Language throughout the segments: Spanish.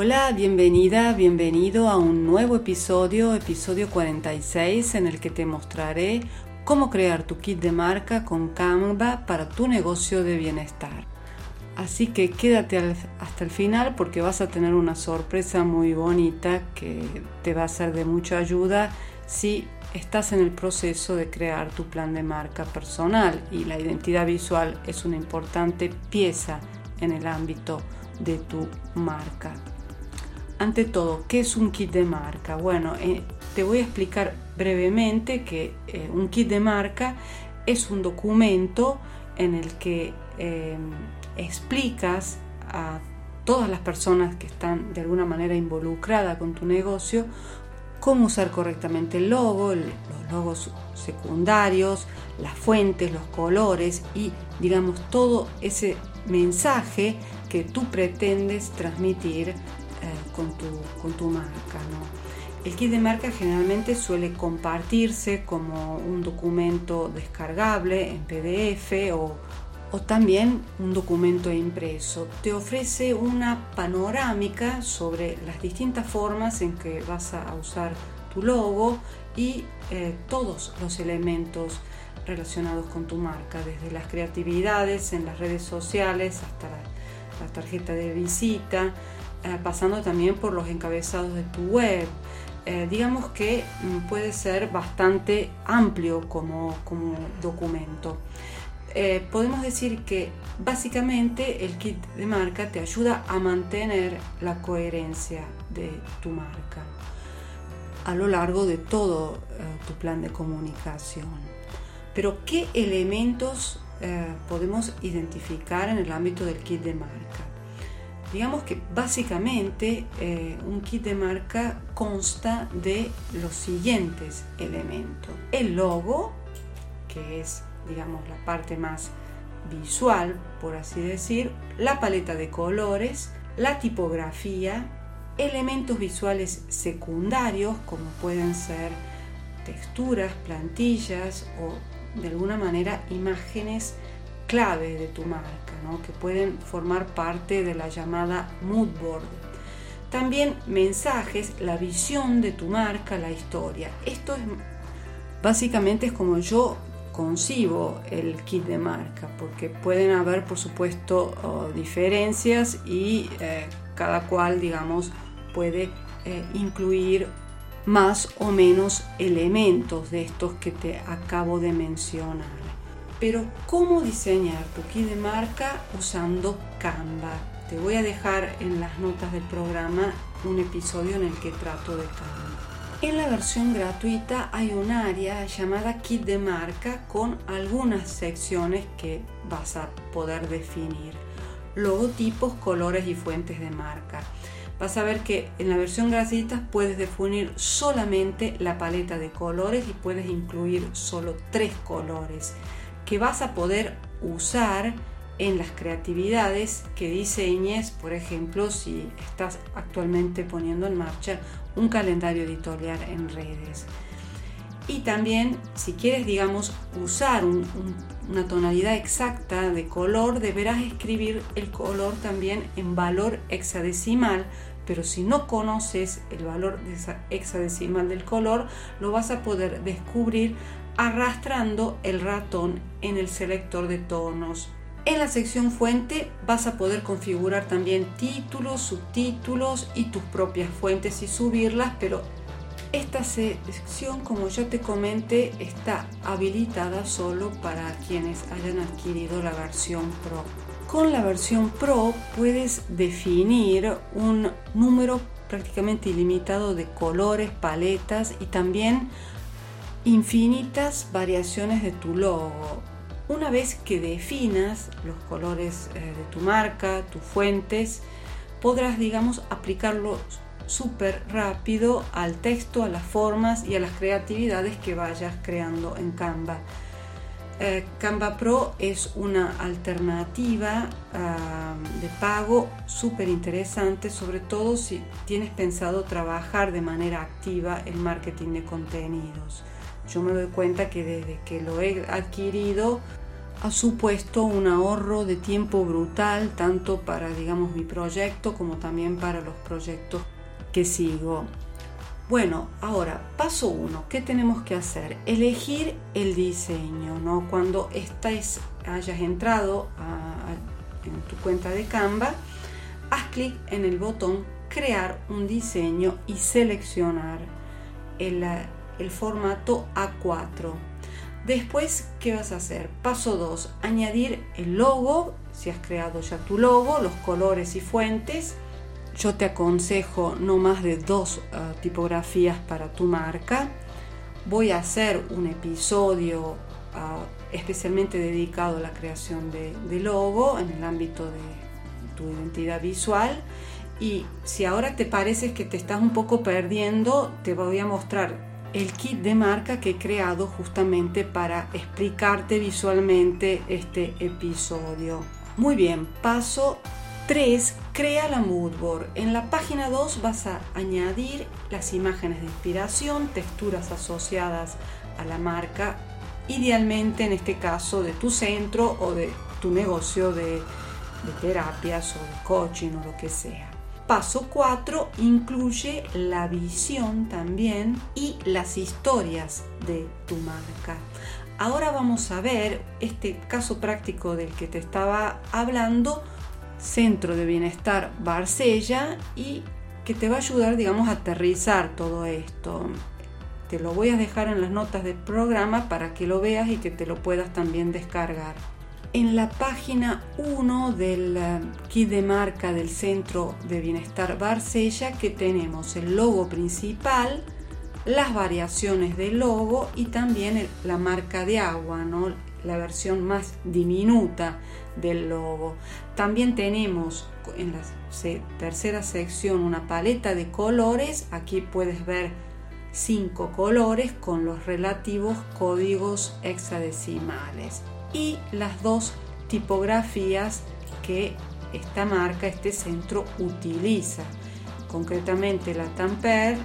Hola, bienvenida, bienvenido a un nuevo episodio, episodio 46, en el que te mostraré cómo crear tu kit de marca con Canva para tu negocio de bienestar. Así que quédate hasta el final porque vas a tener una sorpresa muy bonita que te va a ser de mucha ayuda si estás en el proceso de crear tu plan de marca personal y la identidad visual es una importante pieza en el ámbito de tu marca. Ante todo, ¿qué es un kit de marca? Bueno, eh, te voy a explicar brevemente que eh, un kit de marca es un documento en el que em, explicas a todas las personas que están de alguna manera involucradas con tu negocio cómo usar correctamente el logo, los logos secundarios, las fuentes, los colores y digamos todo ese mensaje que tú pretendes transmitir eh, con, tu, con tu marca. El kit de marca generalmente suele compartirse como un documento descargable en PDF o, o también un documento impreso. Te ofrece una panorámica sobre las distintas formas en que vas a usar tu logo y eh, todos los elementos relacionados con tu marca, desde las creatividades en las redes sociales hasta la tarjeta de visita, eh, pasando también por los encabezados de tu web. Eh, digamos que mm, puede ser bastante amplio como, como documento. Eh, podemos decir que básicamente el kit de marca te ayuda a mantener la coherencia de tu marca a lo largo de todo tu plan de comunicación. Pero ¿qué elementos podemos identificar en el ámbito del kit de marca? Digamos que básicamente eh, un kit de marca consta de los siguientes elementos. El logo, que es digamos la parte más visual, por así decir, la paleta de colores, la tipografía, elementos visuales secundarios como pueden ser texturas, plantillas o de alguna manera imágenes clave de tu marca que pueden formar parte de la llamada mood board. También mensajes, la visión de tu marca, la historia. Esto es básicamente es como yo concibo el kit de marca, porque pueden haber, por supuesto, diferencias y eh, cada cual, digamos, puede eh, incluir más o menos elementos de estos que te acabo de mencionar. Pero ¿cómo diseñar tu kit de marca usando Canva? Te voy a dejar en las notas del programa un episodio en el que trato de Canva. En la versión gratuita hay un área llamada kit de marca con algunas secciones que vas a poder definir. Logotipos, colores y fuentes de marca. Vas a ver que en la versión gratuita puedes definir solamente la paleta de colores y puedes incluir solo tres colores que vas a poder usar en las creatividades que diseñes, por ejemplo, si estás actualmente poniendo en marcha un calendario editorial en redes. Y también, si quieres, digamos, usar una tonalidad exacta de color, deberás escribir el color también en valor hexadecimal, pero si no conoces el valor hexadecimal del color, lo vas a poder descubrir arrastrando el ratón en el selector de tonos. En la sección fuente vas a poder configurar también títulos, subtítulos y tus propias fuentes y subirlas, pero esta sección, como ya te comenté, está habilitada solo para quienes hayan adquirido la versión Pro. Con la versión Pro puedes definir un número prácticamente ilimitado de colores, paletas y también infinitas variaciones de tu logo. Una vez que definas los colores eh, de tu marca, tus fuentes, podrás, digamos, aplicarlo súper rápido al texto, a las formas y a las creatividades que vayas creando en Canva. Eh, Canva Pro es una alternativa ah, de pago súper interesante, sobre todo si tienes pensado trabajar de manera activa el marketing de contenidos. Yo me doy cuenta que desde que lo he adquirido ha supuesto un ahorro de tiempo brutal, tanto para digamos mi proyecto como también para los proyectos que sigo. Bueno, ahora, paso uno, ¿qué tenemos que hacer? Elegir el diseño, ¿no? Cuando estés, hayas entrado en tu cuenta de Canva, haz clic en el botón crear un diseño y seleccionar el, el formato A4. Después, ¿qué vas a hacer? Paso 2, añadir el logo, si has creado ya tu logo, los colores y fuentes, yo te aconsejo no más de dos ah, tipografías para tu marca. Voy a hacer un episodio ah, especialmente dedicado a la creación de, de logo en el ámbito de tu identidad visual. Y si ahora te parece que te estás un poco perdiendo, te voy a mostrar el kit de marca que he creado justamente para explicarte visualmente este episodio. Muy bien, paso 3. Crea la moodboard. En la página 2 vas a añadir las imágenes de inspiración, texturas asociadas a la marca, idealmente en este caso de tu centro o de tu negocio de, de terapias o de coaching o lo que sea. Paso 4 incluye la visión también y las historias de tu marca. Ahora vamos a ver este caso práctico del que te estaba hablando Centro de Bienestar Barsella y que te va a ayudar, digamos, a aterrizar todo esto. Te lo voy a dejar en las notas del programa para que lo veas y que te lo puedas también descargar. En la página 1 del eh, kit de marca del Centro de Bienestar Barsella que tenemos el logo principal, las variaciones del logo y también la marca de agua, ¿no? la versión más diminuta del logo. También tenemos en la tercera sección una paleta de colores. Aquí puedes ver cinco colores con los relativos códigos hexadecimales y las dos tipografías que esta marca, este centro utiliza, concretamente la Tamper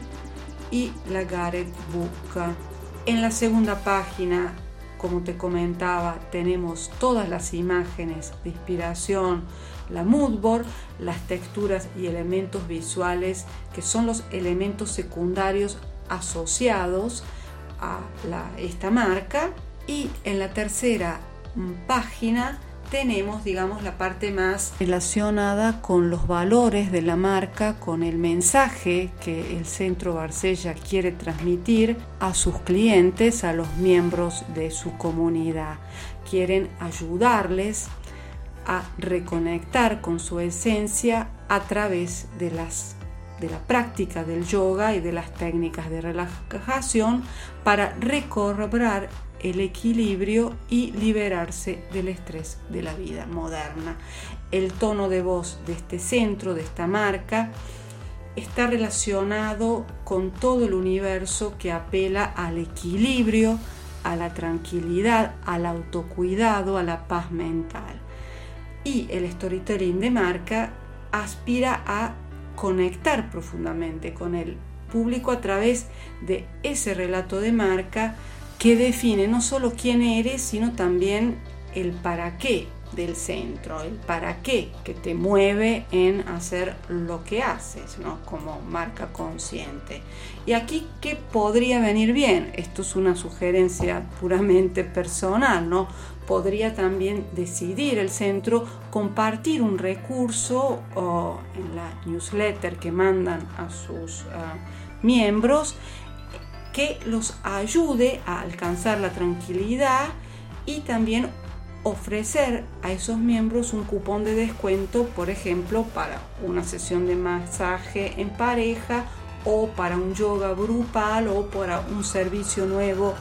y la Gareth Book. En la segunda página como te comentaba, tenemos todas las imágenes de inspiración, la moodboard, las texturas y elementos visuales que son los elementos secundarios asociados a esta marca. Y en la tercera mm, página tenemos, digamos, la parte más relacionada con los valores de la marca, con el mensaje que el Centro Barcella quiere transmitir a sus clientes, a los miembros de su comunidad. Quieren ayudarles a reconectar con su esencia a través de las de la práctica del yoga y de las técnicas de relajación para recobrar el equilibrio y liberarse del estrés de la vida moderna. El tono de voz de este centro, de esta marca, está relacionado con todo el universo que apela al equilibrio, a la tranquilidad, al autocuidado, a la paz mental. Y el storytelling de marca aspira a conectar profundamente con el público a través de ese relato de marca que define no solo quién eres, sino también el para qué del centro, el para qué que te mueve en hacer lo que haces, ¿no? Como marca consciente. Y aquí, ¿qué podría venir bien? Esto es una sugerencia puramente personal, ¿no? Podría también decidir el centro compartir un recurso o en la newsletter que mandan a sus ah, miembros que los ayude a alcanzar la tranquilidad y también ofrecer a esos miembros un cupón de descuento, por ejemplo, para una sesión de masaje en pareja o para un yoga grupal o para un servicio nuevo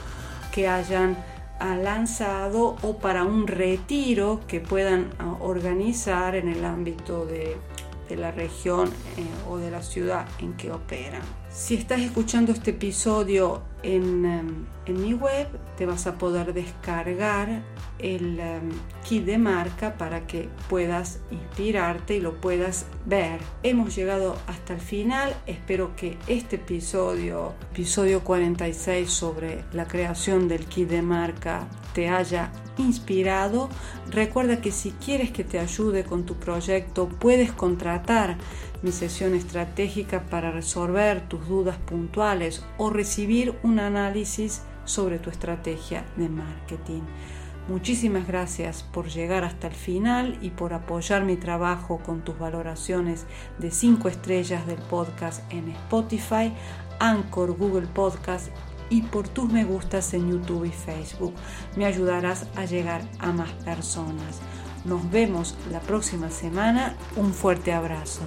que hayan ah, lanzado o para un retiro que puedan ah, organizar en el ámbito de, de la región eh, o de la ciudad en que operan. Si estás escuchando este episodio en, em, en mi web, te vas a poder descargar el em, kit de marca para que puedas inspirarte y lo puedas ver. Hemos llegado hasta el final. Espero que este episodio, episodio 46 sobre la creación del kit de marca, te haya inspirado. Recuerda que si quieres que te ayude con tu proyecto, puedes contratar mi sesión estratégica para resolver tus dudas puntuales o recibir un análisis sobre tu estrategia de marketing. Muchísimas gracias por llegar hasta el final y por apoyar mi trabajo con tus valoraciones de 5 estrellas del podcast en Spotify, Anchor, Google Podcast y por tus me gustas en YouTube y Facebook. Me ayudarás a llegar a más personas. Nos vemos la próxima semana. Un fuerte abrazo.